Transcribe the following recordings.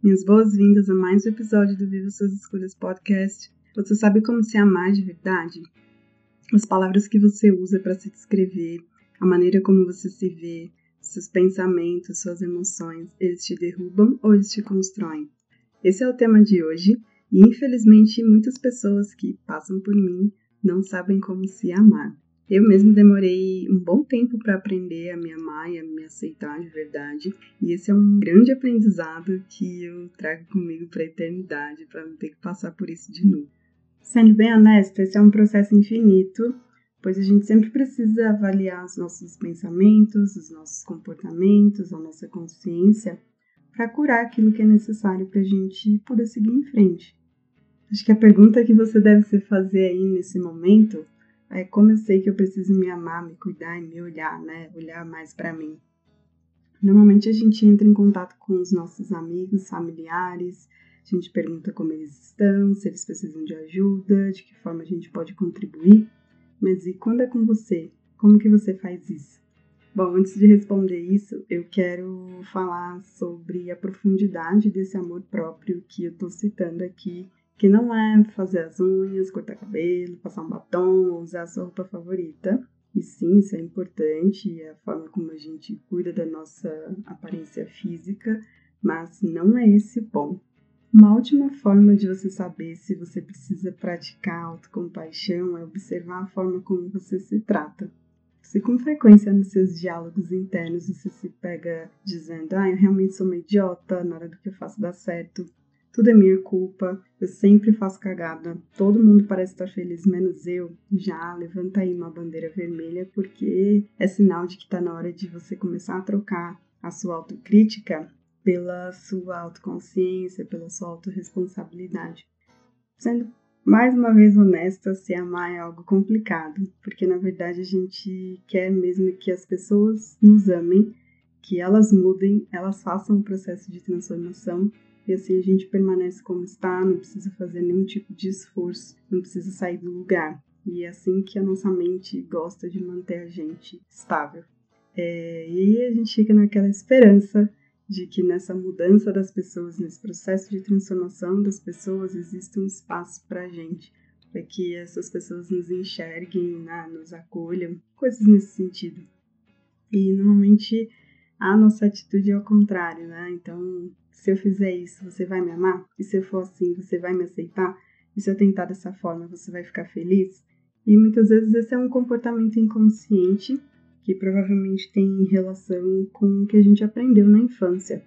Minhas boas-vindas a mais um episódio do Viva Suas Escolhas Podcast. Você sabe como se amar de verdade? As palavras que você usa para se descrever, a maneira como você se vê, seus pensamentos, suas emoções, eles te derrubam ou eles te constroem? Esse é o tema de hoje e infelizmente muitas pessoas que passam por mim não sabem como se amar. Eu mesmo demorei um bom tempo para aprender a me amar e a me aceitar de verdade, e esse é um grande aprendizado que eu trago comigo para a eternidade, para não ter que passar por isso de novo. Sendo bem honesta, esse é um processo infinito, pois a gente sempre precisa avaliar os nossos pensamentos, os nossos comportamentos, a nossa consciência, para curar aquilo que é necessário para a gente poder seguir em frente. Acho que a pergunta que você deve se fazer aí nesse momento é como eu sei que eu preciso me amar, me cuidar e me olhar, né? Olhar mais para mim. Normalmente a gente entra em contato com os nossos amigos, familiares, a gente pergunta como eles estão, se eles precisam de ajuda, de que forma a gente pode contribuir. Mas e quando é com você? Como que você faz isso? Bom, antes de responder isso, eu quero falar sobre a profundidade desse amor próprio que eu estou citando aqui que não é fazer as unhas, cortar cabelo, passar um batom, usar a sua roupa favorita. E sim, isso é importante, é a forma como a gente cuida da nossa aparência física, mas não é esse o ponto. Uma última forma de você saber se você precisa praticar autocompaixão é observar a forma como você se trata. Se com frequência nos seus diálogos internos você se pega dizendo, ah, eu realmente sou uma idiota, na hora do que eu faço dá certo, tudo é minha culpa, eu sempre faço cagada, todo mundo parece estar feliz, menos eu. Já levanta aí uma bandeira vermelha, porque é sinal de que está na hora de você começar a trocar a sua autocrítica pela sua autoconsciência, pela sua autorresponsabilidade. Sendo mais uma vez honesta, se amar é algo complicado, porque na verdade a gente quer mesmo que as pessoas nos amem, que elas mudem, elas façam um processo de transformação e assim a gente permanece como está, não precisa fazer nenhum tipo de esforço, não precisa sair do lugar. E é assim que a nossa mente gosta de manter a gente estável. É, e a gente fica naquela esperança de que nessa mudança das pessoas, nesse processo de transformação das pessoas, existe um espaço para a gente, para que essas pessoas nos enxerguem, né, nos acolham, coisas nesse sentido. E normalmente a nossa atitude é ao contrário, né? Então, se eu fizer isso, você vai me amar? E se eu for assim, você vai me aceitar? E se eu tentar dessa forma, você vai ficar feliz? E muitas vezes esse é um comportamento inconsciente que provavelmente tem relação com o que a gente aprendeu na infância.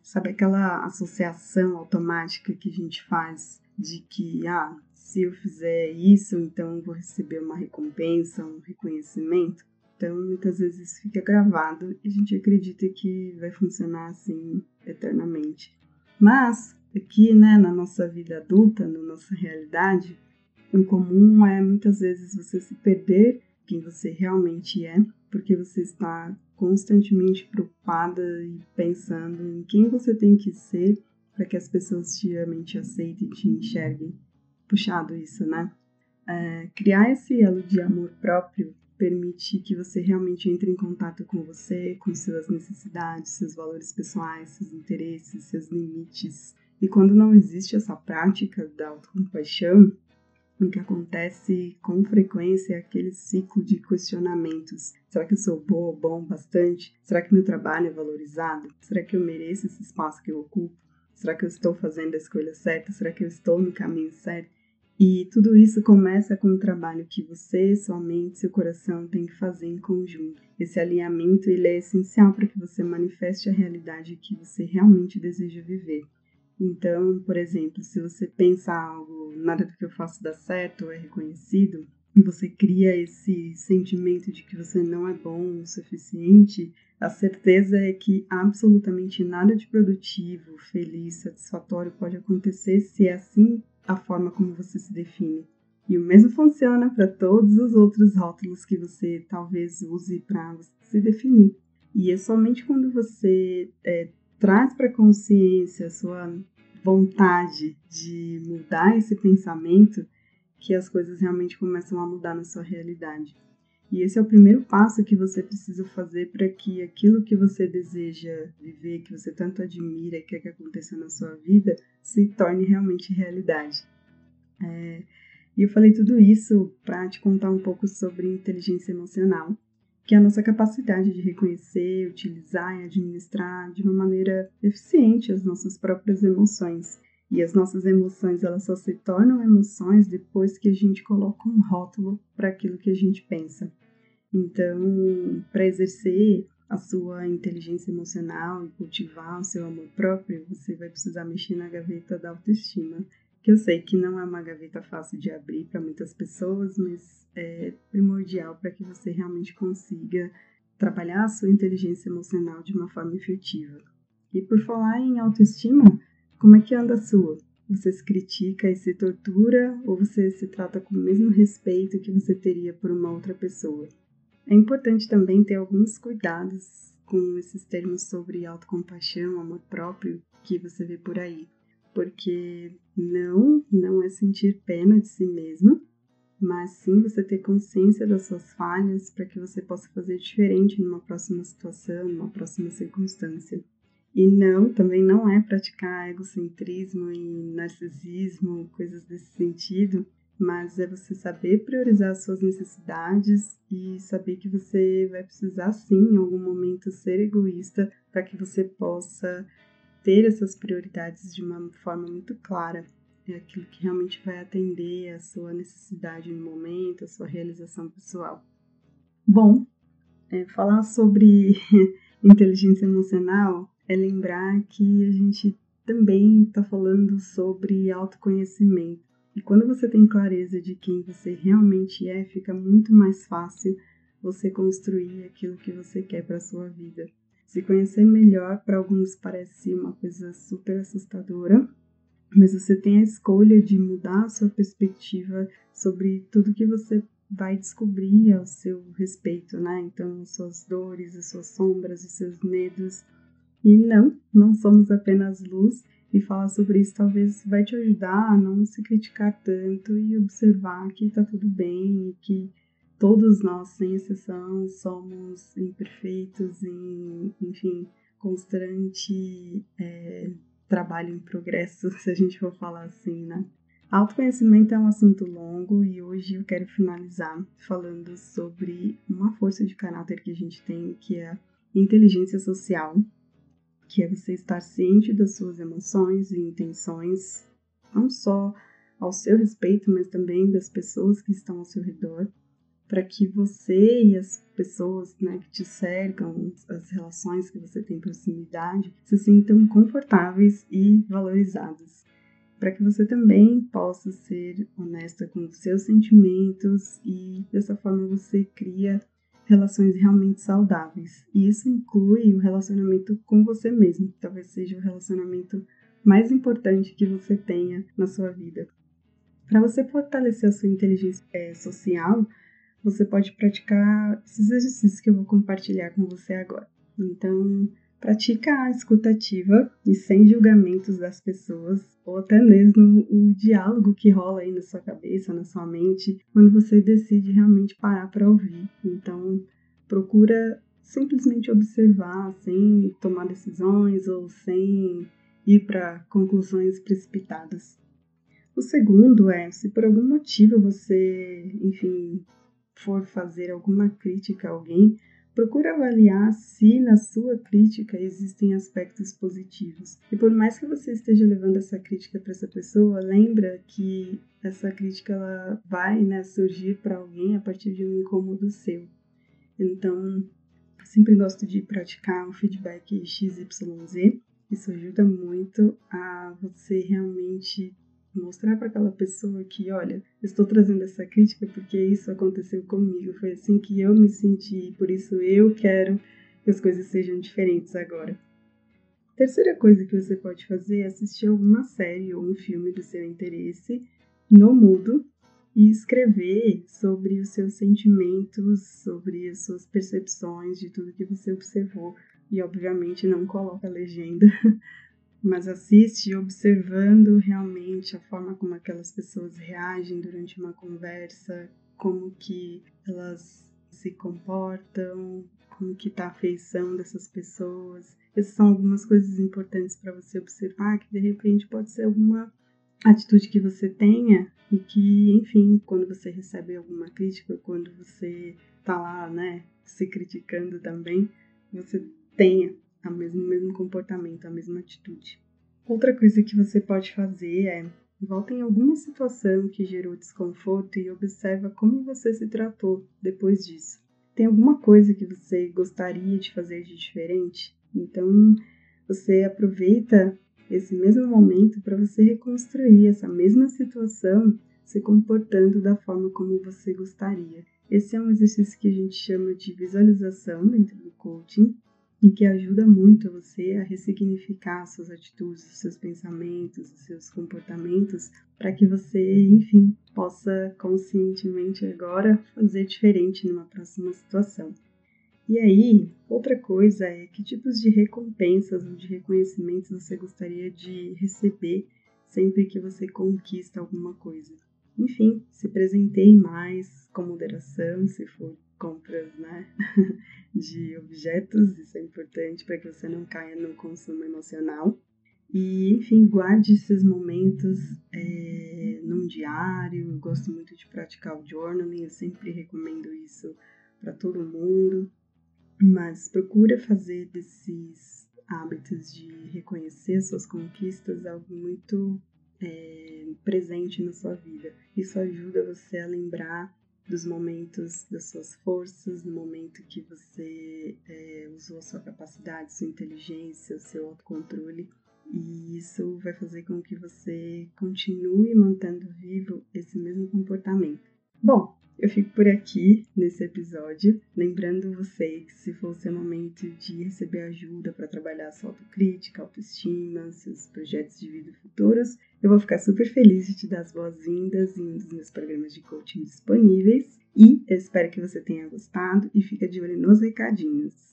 Sabe aquela associação automática que a gente faz de que, ah, se eu fizer isso, então vou receber uma recompensa, um reconhecimento? Então, muitas vezes isso fica gravado e a gente acredita que vai funcionar assim eternamente. Mas, aqui, né, na nossa vida adulta, na nossa realidade, o comum é muitas vezes você se perder quem você realmente é, porque você está constantemente preocupada e pensando em quem você tem que ser para que as pessoas te amem, te aceitem, te enxerguem. Puxado isso, né? É, criar esse elo de amor próprio permite que você realmente entre em contato com você, com suas necessidades, seus valores pessoais, seus interesses, seus limites. E quando não existe essa prática da autocompaixão, o que acontece com frequência é aquele ciclo de questionamentos. Será que eu sou boa bom bastante? Será que meu trabalho é valorizado? Será que eu mereço esse espaço que eu ocupo? Será que eu estou fazendo a escolha certa? Será que eu estou no caminho certo? E tudo isso começa com um trabalho que você, sua mente, seu coração tem que fazer em conjunto. Esse alinhamento ele é essencial para que você manifeste a realidade que você realmente deseja viver. Então, por exemplo, se você pensa algo, nada do que eu faço dá certo ou é reconhecido, e você cria esse sentimento de que você não é bom o suficiente, A certeza é que absolutamente nada de produtivo, feliz, satisfatório pode acontecer se é assim a forma como você se define. E o mesmo funciona para todos os outros rótulos que você talvez use para se definir. E é somente quando você é, traz para consciência a sua vontade de mudar esse pensamento que as coisas realmente começam a mudar na sua realidade. E esse é o primeiro passo que você precisa fazer para que aquilo que você deseja viver, que você tanto admira e quer que aconteça na sua vida, se torne realmente realidade. É, e eu falei tudo isso para te contar um pouco sobre inteligência emocional, que é a nossa capacidade de reconhecer, utilizar e administrar de uma maneira eficiente as nossas próprias emoções. E as nossas emoções, elas só se tornam emoções depois que a gente coloca um rótulo para aquilo que a gente pensa. Então, para exercer a sua inteligência emocional e cultivar o seu amor próprio, você vai precisar mexer na gaveta da autoestima, que eu sei que não é uma gaveta fácil de abrir para muitas pessoas, mas é primordial para que você realmente consiga trabalhar a sua inteligência emocional de uma forma efetiva. E por falar em autoestima, como é que anda a sua? Você se critica e se tortura ou você se trata com o mesmo respeito que você teria por uma outra pessoa? É importante também ter alguns cuidados com esses termos sobre autocompaixão, amor próprio que você vê por aí, porque não, não é sentir pena de si mesmo, mas sim você ter consciência das suas falhas para que você possa fazer diferente numa próxima situação, numa próxima circunstância. E não, também não é praticar egocentrismo e narcisismo, coisas desse sentido, mas é você saber priorizar as suas necessidades e saber que você vai precisar sim em algum momento ser egoísta para que você possa ter essas prioridades de uma forma muito clara. É aquilo que realmente vai atender a sua necessidade no momento, a sua realização pessoal. Bom, é, falar sobre inteligência emocional é lembrar que a gente também está falando sobre autoconhecimento. E quando você tem clareza de quem você realmente é, fica muito mais fácil você construir aquilo que você quer para sua vida. Se conhecer melhor para alguns parece uma coisa super assustadora, mas você tem a escolha de mudar a sua perspectiva sobre tudo que você vai descobrir ao seu respeito, né? Então, suas dores, as suas sombras, os seus medos. E não, não somos apenas luz e falar sobre isso talvez vai te ajudar a não se criticar tanto e observar que tá tudo bem e que todos nós, sem exceção, somos imperfeitos em, enfim, constante é, trabalho em progresso, se a gente for falar assim, né? Autoconhecimento é um assunto longo e hoje eu quero finalizar falando sobre uma força de caráter que a gente tem, que é inteligência social, que é você estar ciente das suas emoções e intenções, não só ao seu respeito, mas também das pessoas que estão ao seu redor, para que você e as pessoas né, que te cercam, as relações que você tem proximidade, se sintam confortáveis e valorizadas. Para que você também possa ser honesta com os seus sentimentos e dessa forma você cria relações realmente saudáveis. E isso inclui o relacionamento com você mesmo, que talvez seja o relacionamento mais importante que você tenha na sua vida. Para você fortalecer a sua inteligência é, social, você pode praticar esses exercícios que eu vou compartilhar com você agora. Então, Pratica a escutativa e sem julgamentos das pessoas, ou até mesmo o diálogo que rola aí na sua cabeça, na sua mente, quando você decide realmente parar para ouvir. Então, procura simplesmente observar sem tomar decisões ou sem ir para conclusões precipitadas. O segundo é, se por algum motivo você, enfim, for fazer alguma crítica a alguém, Procure avaliar se na sua crítica existem aspectos positivos. E por mais que você esteja levando essa crítica para essa pessoa, lembra que essa crítica ela vai né, surgir para alguém a partir de um incômodo seu. Então, sempre gosto de praticar um feedback XYZ. Isso ajuda muito a você realmente mostrar para aquela pessoa que, olha, estou trazendo essa crítica porque isso aconteceu comigo, foi assim que eu me senti, por isso eu quero que as coisas sejam diferentes agora. Terceira coisa que você pode fazer é assistir alguma série ou um filme do seu interesse no mudo e escrever sobre os seus sentimentos, sobre as suas percepções de tudo que você observou. E obviamente não coloca legenda, mas assiste observando realmente a forma como aquelas pessoas reagem durante uma conversa, como que elas se comportam, como que tá a afeição dessas pessoas. Essas são algumas coisas importantes para você observar que de repente pode ser alguma atitude que você tenha e que, enfim, quando você recebe alguma crítica, quando você tá lá, né, se criticando também, você tenha o mesmo, mesmo comportamento, a mesma atitude. Outra coisa que você pode fazer é volta em alguma situação que gerou desconforto e observa como você se tratou depois disso. Tem alguma coisa que você gostaria de fazer de diferente? Então, você aproveita esse mesmo momento para você reconstruir essa mesma situação se comportando da forma como você gostaria. Esse é um exercício que a gente chama de visualização dentro do coaching e que ajuda muito você a ressignificar suas atitudes, seus pensamentos, os seus comportamentos, para que você, enfim, possa conscientemente agora fazer diferente numa próxima situação. E aí, outra coisa é que tipos de recompensas ou de reconhecimentos você gostaria de receber sempre que você conquista alguma coisa. Enfim, se presenteie mais com moderação, se for compras né, de objetos, isso é importante para que você não caia no consumo emocional. E, enfim, guarde esses momentos é, num diário. Eu gosto muito de praticar o journaling, eu sempre recomendo isso para todo mundo. Mas procura fazer desses hábitos de reconhecer suas conquistas algo muito é, presente na sua vida. Isso ajuda você a lembrar dos momentos das suas forças, no momento que você é, usou sua capacidade, sua inteligência, seu autocontrole. E isso vai fazer com que você continue mantendo vivo esse mesmo comportamento. Bom, eu fico por aqui nesse episódio, lembrando você que se for o seu momento de receber ajuda para trabalhar sua autocrítica, autoestima, seus projetos de vida futuros, eu vou ficar super feliz de te dar as boas-vindas em um dos meus programas de coaching disponíveis e espero que você tenha gostado e fica de olho nos recadinhos.